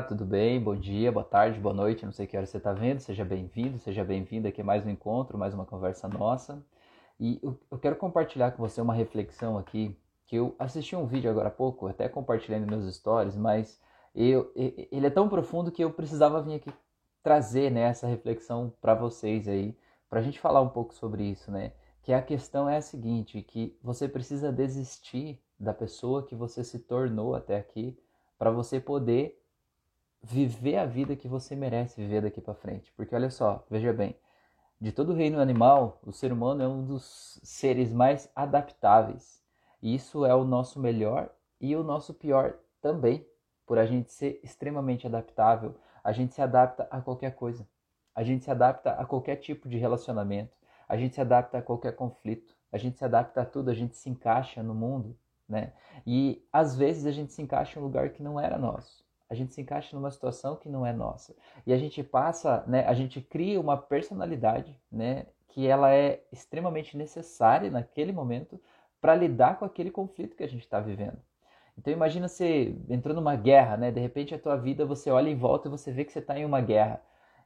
tudo bem? Bom dia, boa tarde, boa noite, não sei que hora você está vendo, seja bem-vindo, seja bem-vinda aqui a mais um encontro, mais uma conversa nossa. E eu quero compartilhar com você uma reflexão aqui, que eu assisti um vídeo agora há pouco, até compartilhei nos meus stories, mas eu, ele é tão profundo que eu precisava vir aqui trazer né, essa reflexão para vocês aí, para a gente falar um pouco sobre isso, né? Que a questão é a seguinte, que você precisa desistir da pessoa que você se tornou até aqui, para você poder viver a vida que você merece viver daqui para frente. Porque olha só, veja bem, de todo o reino animal, o ser humano é um dos seres mais adaptáveis. E isso é o nosso melhor e o nosso pior também. Por a gente ser extremamente adaptável, a gente se adapta a qualquer coisa. A gente se adapta a qualquer tipo de relacionamento. A gente se adapta a qualquer conflito. A gente se adapta a tudo, a gente se encaixa no mundo, né? E às vezes a gente se encaixa em um lugar que não era nosso a gente se encaixa numa situação que não é nossa. E a gente passa, né, a gente cria uma personalidade, né, que ela é extremamente necessária naquele momento para lidar com aquele conflito que a gente está vivendo. Então imagina você entrou numa guerra, né? De repente a tua vida você olha em volta e você vê que você está em uma guerra.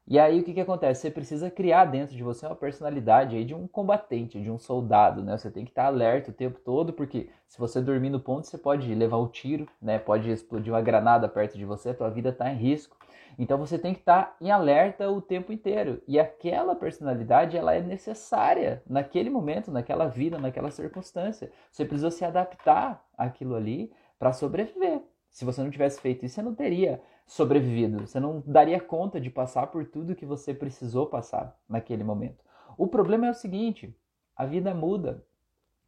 E aí o que, que acontece? Você precisa criar dentro de você uma personalidade aí de um combatente, de um soldado, né? Você tem que estar alerta o tempo todo, porque se você dormir no ponto, você pode levar um tiro, né? Pode explodir uma granada perto de você, a tua vida está em risco. Então você tem que estar em alerta o tempo inteiro. E aquela personalidade, ela é necessária naquele momento, naquela vida, naquela circunstância. Você precisa se adaptar àquilo ali para sobreviver. Se você não tivesse feito isso, você não teria sobrevivido. Você não daria conta de passar por tudo que você precisou passar naquele momento. O problema é o seguinte: a vida muda,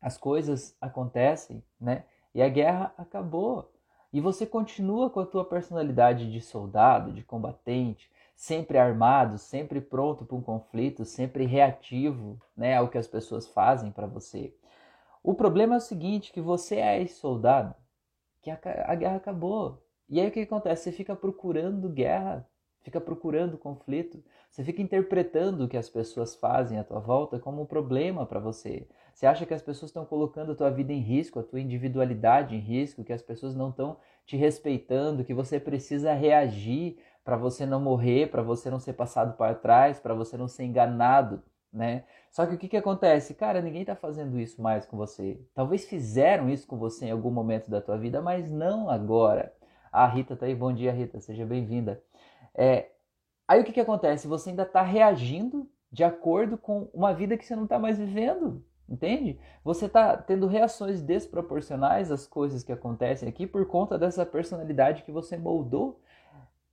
as coisas acontecem, né? E a guerra acabou. E você continua com a tua personalidade de soldado, de combatente, sempre armado, sempre pronto para um conflito, sempre reativo, né, ao que as pessoas fazem para você. O problema é o seguinte, que você é soldado, que a, a guerra acabou. E aí o que acontece? Você fica procurando guerra, fica procurando conflito, você fica interpretando o que as pessoas fazem à tua volta como um problema para você. Você acha que as pessoas estão colocando a tua vida em risco, a tua individualidade em risco, que as pessoas não estão te respeitando, que você precisa reagir para você não morrer, para você não ser passado para trás, para você não ser enganado, né? Só que o que, que acontece? Cara, ninguém está fazendo isso mais com você. Talvez fizeram isso com você em algum momento da tua vida, mas não agora. A Rita tá aí, bom dia Rita, seja bem-vinda. É, aí o que, que acontece? Você ainda está reagindo de acordo com uma vida que você não está mais vivendo, entende? Você está tendo reações desproporcionais às coisas que acontecem aqui por conta dessa personalidade que você moldou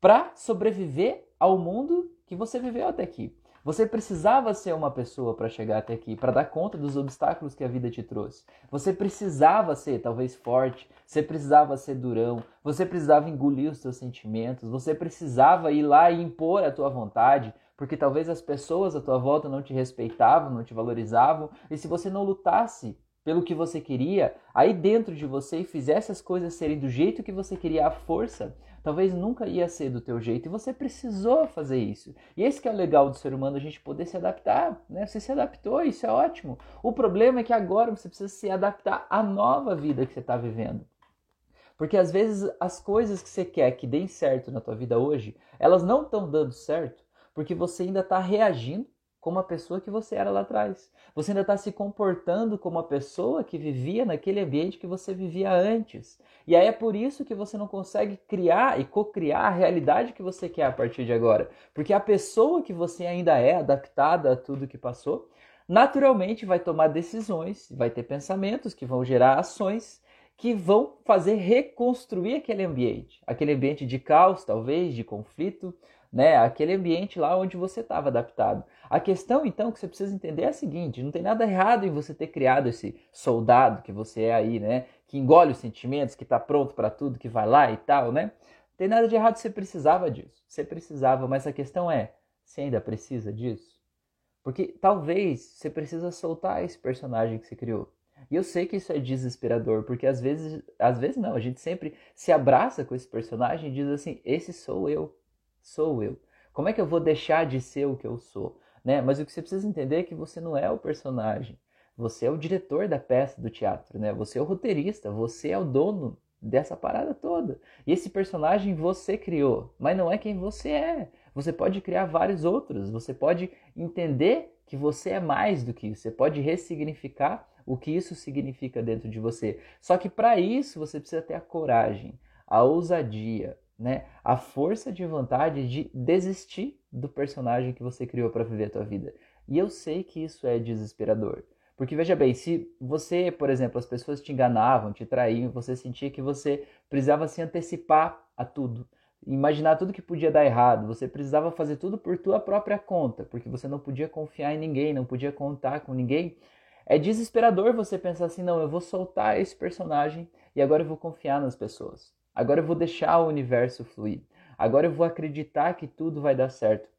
para sobreviver ao mundo que você viveu até aqui. Você precisava ser uma pessoa para chegar até aqui, para dar conta dos obstáculos que a vida te trouxe. Você precisava ser talvez forte, você precisava ser durão, você precisava engolir os seus sentimentos, você precisava ir lá e impor a tua vontade, porque talvez as pessoas à tua volta não te respeitavam, não te valorizavam, e se você não lutasse pelo que você queria, aí dentro de você e fizesse as coisas serem do jeito que você queria à força, talvez nunca ia ser do teu jeito e você precisou fazer isso. E esse que é o legal do ser humano, a gente poder se adaptar, né? Você se adaptou, isso é ótimo. O problema é que agora você precisa se adaptar à nova vida que você está vivendo. Porque às vezes as coisas que você quer que deem certo na tua vida hoje, elas não estão dando certo porque você ainda está reagindo como a pessoa que você era lá atrás. Você ainda está se comportando como a pessoa que vivia naquele ambiente que você vivia antes. E aí é por isso que você não consegue criar e co-criar a realidade que você quer a partir de agora. Porque a pessoa que você ainda é, adaptada a tudo que passou, naturalmente vai tomar decisões, vai ter pensamentos que vão gerar ações que vão fazer reconstruir aquele ambiente. Aquele ambiente de caos, talvez, de conflito, né? Aquele ambiente lá onde você estava adaptado. A questão então que você precisa entender é a seguinte: não tem nada errado em você ter criado esse soldado que você é aí, né? Que engole os sentimentos, que está pronto para tudo, que vai lá e tal, né? Não tem nada de errado, você precisava disso. Você precisava, mas a questão é: você ainda precisa disso? Porque talvez você precisa soltar esse personagem que você criou. E eu sei que isso é desesperador, porque às vezes, às vezes não, a gente sempre se abraça com esse personagem e diz assim: esse sou eu sou eu. Como é que eu vou deixar de ser o que eu sou? Né? Mas o que você precisa entender é que você não é o personagem. Você é o diretor da peça do teatro, né? Você é o roteirista, você é o dono dessa parada toda. E esse personagem você criou, mas não é quem você é. Você pode criar vários outros, você pode entender que você é mais do que isso, você pode ressignificar o que isso significa dentro de você. Só que para isso você precisa ter a coragem, a ousadia, né? A força de vontade de desistir do personagem que você criou para viver a tua vida. E eu sei que isso é desesperador. Porque veja bem, se você, por exemplo, as pessoas te enganavam, te traíam, você sentia que você precisava se antecipar a tudo, imaginar tudo que podia dar errado, você precisava fazer tudo por tua própria conta, porque você não podia confiar em ninguém, não podia contar com ninguém. É desesperador você pensar assim, não, eu vou soltar esse personagem e agora eu vou confiar nas pessoas. Agora eu vou deixar o universo fluir. Agora eu vou acreditar que tudo vai dar certo.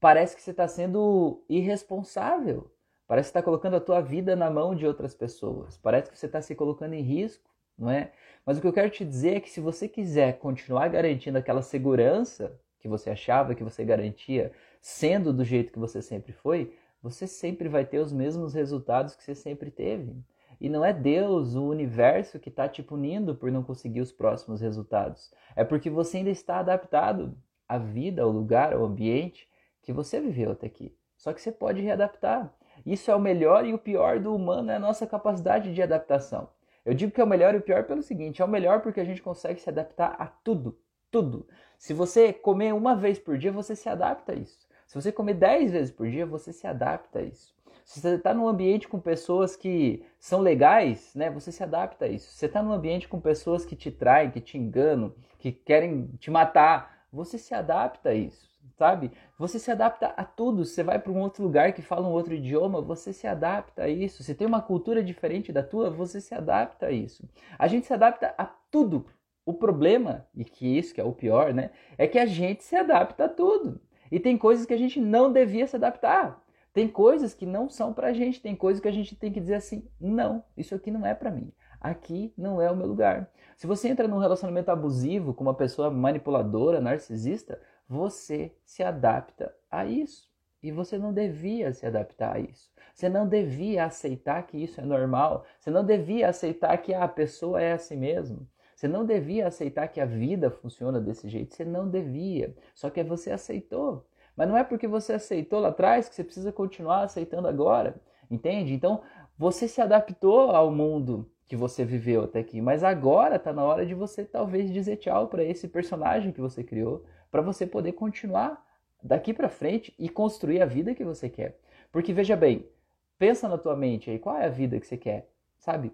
Parece que você está sendo irresponsável. Parece que está colocando a tua vida na mão de outras pessoas. Parece que você está se colocando em risco, não é? Mas o que eu quero te dizer é que se você quiser continuar garantindo aquela segurança que você achava que você garantia, sendo do jeito que você sempre foi, você sempre vai ter os mesmos resultados que você sempre teve. E não é Deus, o universo, que está te punindo por não conseguir os próximos resultados. É porque você ainda está adaptado à vida, ao lugar, ao ambiente que você viveu até aqui. Só que você pode readaptar. Isso é o melhor e o pior do humano, é a nossa capacidade de adaptação. Eu digo que é o melhor e o pior pelo seguinte: é o melhor porque a gente consegue se adaptar a tudo. Tudo. Se você comer uma vez por dia, você se adapta a isso. Se você comer 10 vezes por dia, você se adapta a isso. Se você está num ambiente com pessoas que são legais, né, você se adapta a isso. Se você está num ambiente com pessoas que te traem, que te enganam, que querem te matar, você se adapta a isso, sabe? Você se adapta a tudo. Você vai para um outro lugar que fala um outro idioma, você se adapta a isso. Se tem uma cultura diferente da tua, você se adapta a isso. A gente se adapta a tudo. O problema, e que isso que é o pior, né, é que a gente se adapta a tudo. E tem coisas que a gente não devia se adaptar. Tem coisas que não são pra gente, tem coisas que a gente tem que dizer assim: não, isso aqui não é para mim. Aqui não é o meu lugar. Se você entra num relacionamento abusivo com uma pessoa manipuladora, narcisista, você se adapta a isso. E você não devia se adaptar a isso. Você não devia aceitar que isso é normal. Você não devia aceitar que a pessoa é assim mesmo. Você não devia aceitar que a vida funciona desse jeito. Você não devia. Só que você aceitou. Mas não é porque você aceitou lá atrás que você precisa continuar aceitando agora. Entende? Então, você se adaptou ao mundo que você viveu até aqui, mas agora está na hora de você talvez dizer tchau para esse personagem que você criou, para você poder continuar daqui para frente e construir a vida que você quer. Porque veja bem, pensa na tua mente aí, qual é a vida que você quer? Sabe?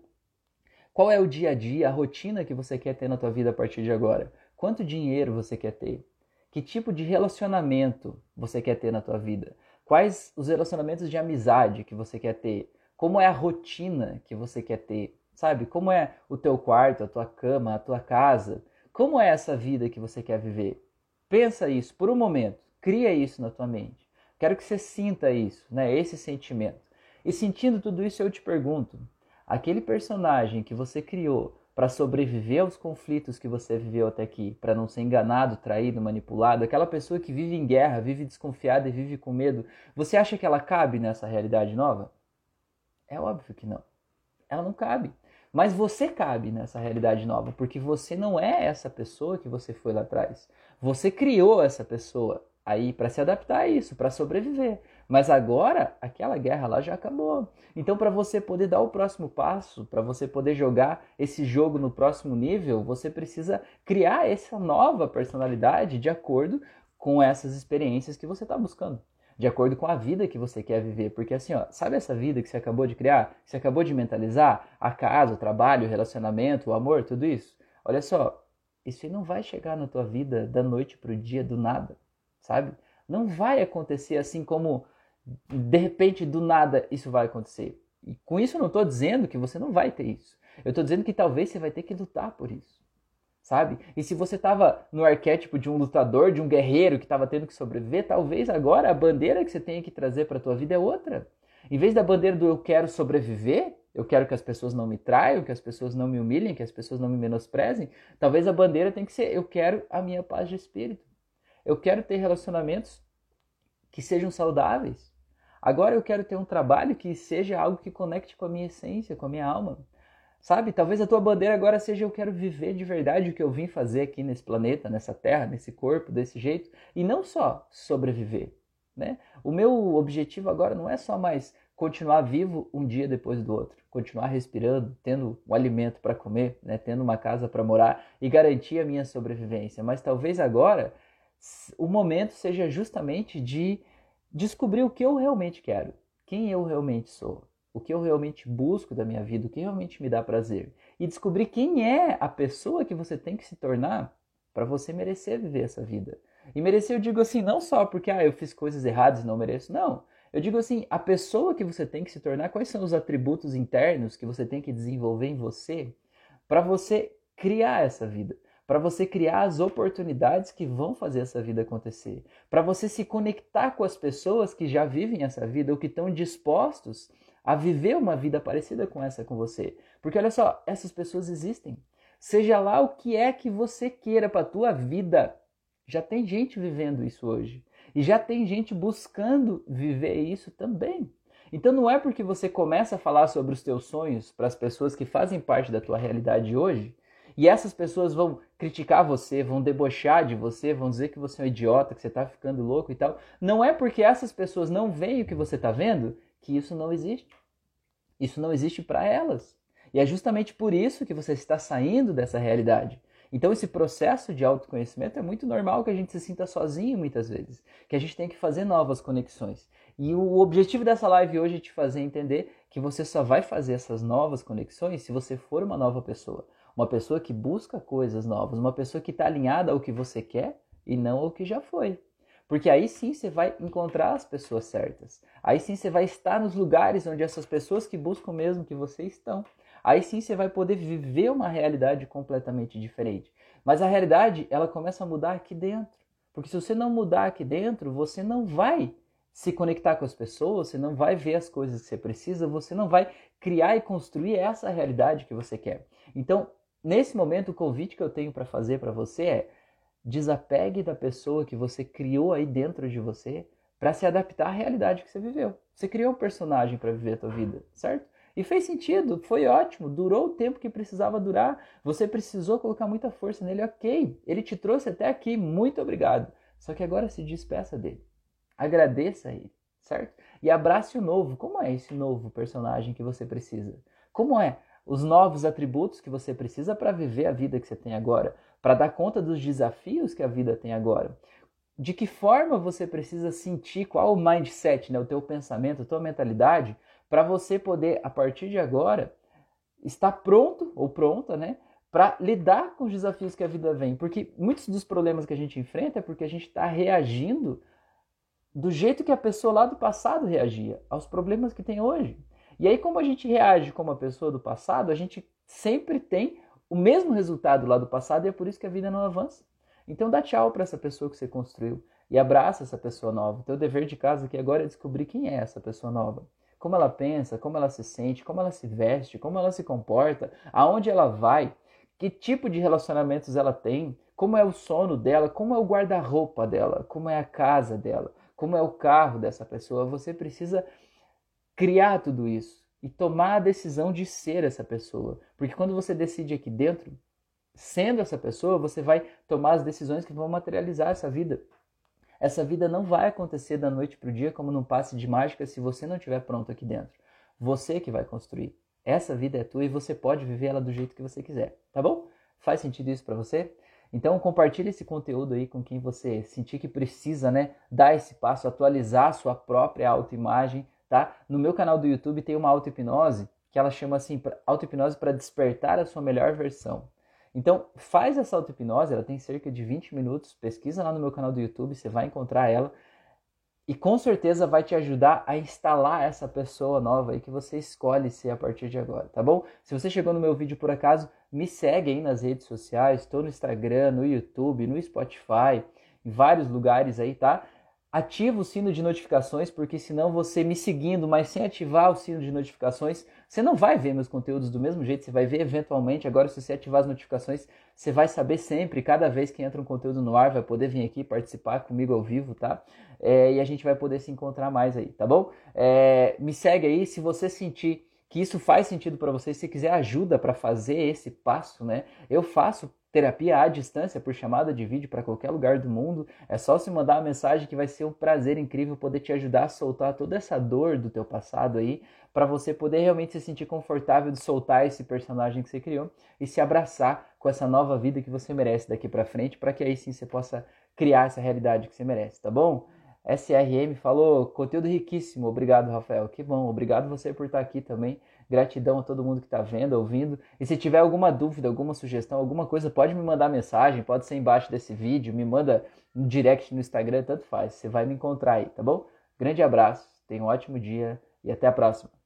Qual é o dia a dia, a rotina que você quer ter na tua vida a partir de agora? Quanto dinheiro você quer ter? Que tipo de relacionamento você quer ter na tua vida? Quais os relacionamentos de amizade que você quer ter? Como é a rotina que você quer ter? Sabe? Como é o teu quarto, a tua cama, a tua casa? Como é essa vida que você quer viver? Pensa isso por um momento. Cria isso na tua mente. Quero que você sinta isso, né? Esse sentimento. E sentindo tudo isso, eu te pergunto: aquele personagem que você criou para sobreviver aos conflitos que você viveu até aqui, para não ser enganado, traído, manipulado, aquela pessoa que vive em guerra, vive desconfiada e vive com medo, você acha que ela cabe nessa realidade nova? É óbvio que não. Ela não cabe. Mas você cabe nessa realidade nova, porque você não é essa pessoa que você foi lá atrás. Você criou essa pessoa aí para se adaptar a isso, para sobreviver. Mas agora aquela guerra lá já acabou. Então, para você poder dar o próximo passo, para você poder jogar esse jogo no próximo nível, você precisa criar essa nova personalidade de acordo com essas experiências que você está buscando. De acordo com a vida que você quer viver. Porque assim, ó, sabe essa vida que você acabou de criar? Que você acabou de mentalizar? A casa, o trabalho, o relacionamento, o amor, tudo isso? Olha só, isso não vai chegar na tua vida da noite para o dia do nada, sabe? Não vai acontecer assim como de repente, do nada, isso vai acontecer. E com isso eu não estou dizendo que você não vai ter isso. Eu estou dizendo que talvez você vai ter que lutar por isso. Sabe? E se você estava no arquétipo de um lutador, de um guerreiro que estava tendo que sobreviver, talvez agora a bandeira que você tenha que trazer para a tua vida é outra. Em vez da bandeira do eu quero sobreviver, eu quero que as pessoas não me traiam, que as pessoas não me humilhem, que as pessoas não me menosprezem, talvez a bandeira tenha que ser eu quero a minha paz de espírito. Eu quero ter relacionamentos que sejam saudáveis. Agora eu quero ter um trabalho que seja algo que conecte com a minha essência, com a minha alma. Sabe? Talvez a tua bandeira agora seja eu quero viver de verdade o que eu vim fazer aqui nesse planeta, nessa terra, nesse corpo, desse jeito, e não só sobreviver, né? O meu objetivo agora não é só mais continuar vivo um dia depois do outro, continuar respirando, tendo um alimento para comer, né? tendo uma casa para morar e garantir a minha sobrevivência, mas talvez agora o momento seja justamente de descobrir o que eu realmente quero, quem eu realmente sou, o que eu realmente busco da minha vida, o que realmente me dá prazer. E descobrir quem é a pessoa que você tem que se tornar para você merecer viver essa vida. E merecer, eu digo assim, não só porque ah, eu fiz coisas erradas e não mereço, não. Eu digo assim, a pessoa que você tem que se tornar, quais são os atributos internos que você tem que desenvolver em você para você criar essa vida para você criar as oportunidades que vão fazer essa vida acontecer, para você se conectar com as pessoas que já vivem essa vida ou que estão dispostos a viver uma vida parecida com essa com você. Porque olha só, essas pessoas existem. Seja lá o que é que você queira para a tua vida, já tem gente vivendo isso hoje. E já tem gente buscando viver isso também. Então não é porque você começa a falar sobre os teus sonhos para as pessoas que fazem parte da tua realidade hoje e essas pessoas vão criticar você, vão debochar de você, vão dizer que você é um idiota, que você está ficando louco e tal. Não é porque essas pessoas não veem o que você está vendo que isso não existe. Isso não existe para elas. E é justamente por isso que você está saindo dessa realidade. Então, esse processo de autoconhecimento é muito normal que a gente se sinta sozinho muitas vezes, que a gente tem que fazer novas conexões. E o objetivo dessa live hoje é te fazer entender que você só vai fazer essas novas conexões se você for uma nova pessoa uma pessoa que busca coisas novas, uma pessoa que está alinhada ao que você quer e não ao que já foi. Porque aí sim você vai encontrar as pessoas certas. Aí sim você vai estar nos lugares onde essas pessoas que buscam mesmo que você estão. Aí sim você vai poder viver uma realidade completamente diferente. Mas a realidade, ela começa a mudar aqui dentro. Porque se você não mudar aqui dentro, você não vai se conectar com as pessoas, você não vai ver as coisas que você precisa, você não vai criar e construir essa realidade que você quer. Então, Nesse momento, o convite que eu tenho para fazer para você é desapegue da pessoa que você criou aí dentro de você para se adaptar à realidade que você viveu. Você criou um personagem para viver a tua vida, certo? E fez sentido, foi ótimo, durou o tempo que precisava durar. Você precisou colocar muita força nele, ok. Ele te trouxe até aqui, muito obrigado. Só que agora se despeça dele. Agradeça a ele, certo? E abrace o novo. Como é esse novo personagem que você precisa? Como é os novos atributos que você precisa para viver a vida que você tem agora, para dar conta dos desafios que a vida tem agora. De que forma você precisa sentir, qual o mindset, né, o teu pensamento, a tua mentalidade, para você poder, a partir de agora, estar pronto ou pronta, né, para lidar com os desafios que a vida vem. Porque muitos dos problemas que a gente enfrenta é porque a gente está reagindo do jeito que a pessoa lá do passado reagia aos problemas que tem hoje. E aí, como a gente reage como a pessoa do passado, a gente sempre tem o mesmo resultado lá do passado e é por isso que a vida não avança. Então dá tchau para essa pessoa que você construiu e abraça essa pessoa nova. O teu dever de casa aqui agora é descobrir quem é essa pessoa nova. Como ela pensa, como ela se sente, como ela se veste, como ela se comporta, aonde ela vai, que tipo de relacionamentos ela tem, como é o sono dela, como é o guarda-roupa dela, como é a casa dela, como é o carro dessa pessoa. Você precisa criar tudo isso e tomar a decisão de ser essa pessoa. Porque quando você decide aqui dentro, sendo essa pessoa, você vai tomar as decisões que vão materializar essa vida. Essa vida não vai acontecer da noite para o dia como num passe de mágica se você não estiver pronto aqui dentro. Você que vai construir. Essa vida é tua e você pode viver ela do jeito que você quiser, tá bom? Faz sentido isso para você? Então compartilhe esse conteúdo aí com quem você sentir que precisa, né, dar esse passo, atualizar a sua própria autoimagem, tá? No meu canal do YouTube tem uma auto-hipnose que ela chama assim, auto-hipnose para despertar a sua melhor versão. Então, faz essa auto-hipnose, ela tem cerca de 20 minutos, pesquisa lá no meu canal do YouTube, você vai encontrar ela e com certeza vai te ajudar a instalar essa pessoa nova aí que você escolhe ser a partir de agora, tá bom? Se você chegou no meu vídeo por acaso, me segue aí nas redes sociais, estou no Instagram, no YouTube, no Spotify, em vários lugares aí, tá? Ativa o sino de notificações, porque senão você me seguindo, mas sem ativar o sino de notificações, você não vai ver meus conteúdos do mesmo jeito, você vai ver eventualmente. Agora, se você ativar as notificações, você vai saber sempre, cada vez que entra um conteúdo no ar, vai poder vir aqui participar comigo ao vivo, tá? É, e a gente vai poder se encontrar mais aí, tá bom? É, me segue aí, se você sentir que isso faz sentido para você, se quiser ajuda para fazer esse passo, né? Eu faço terapia à distância por chamada de vídeo para qualquer lugar do mundo. É só se mandar uma mensagem que vai ser um prazer incrível poder te ajudar a soltar toda essa dor do teu passado aí, para você poder realmente se sentir confortável de soltar esse personagem que você criou e se abraçar com essa nova vida que você merece daqui para frente, para que aí sim você possa criar essa realidade que você merece, tá bom? SRM falou, conteúdo riquíssimo, obrigado Rafael, que bom, obrigado você por estar aqui também, gratidão a todo mundo que está vendo, ouvindo, e se tiver alguma dúvida, alguma sugestão, alguma coisa, pode me mandar mensagem, pode ser embaixo desse vídeo, me manda um direct no Instagram, tanto faz, você vai me encontrar aí, tá bom? Grande abraço, tenha um ótimo dia e até a próxima.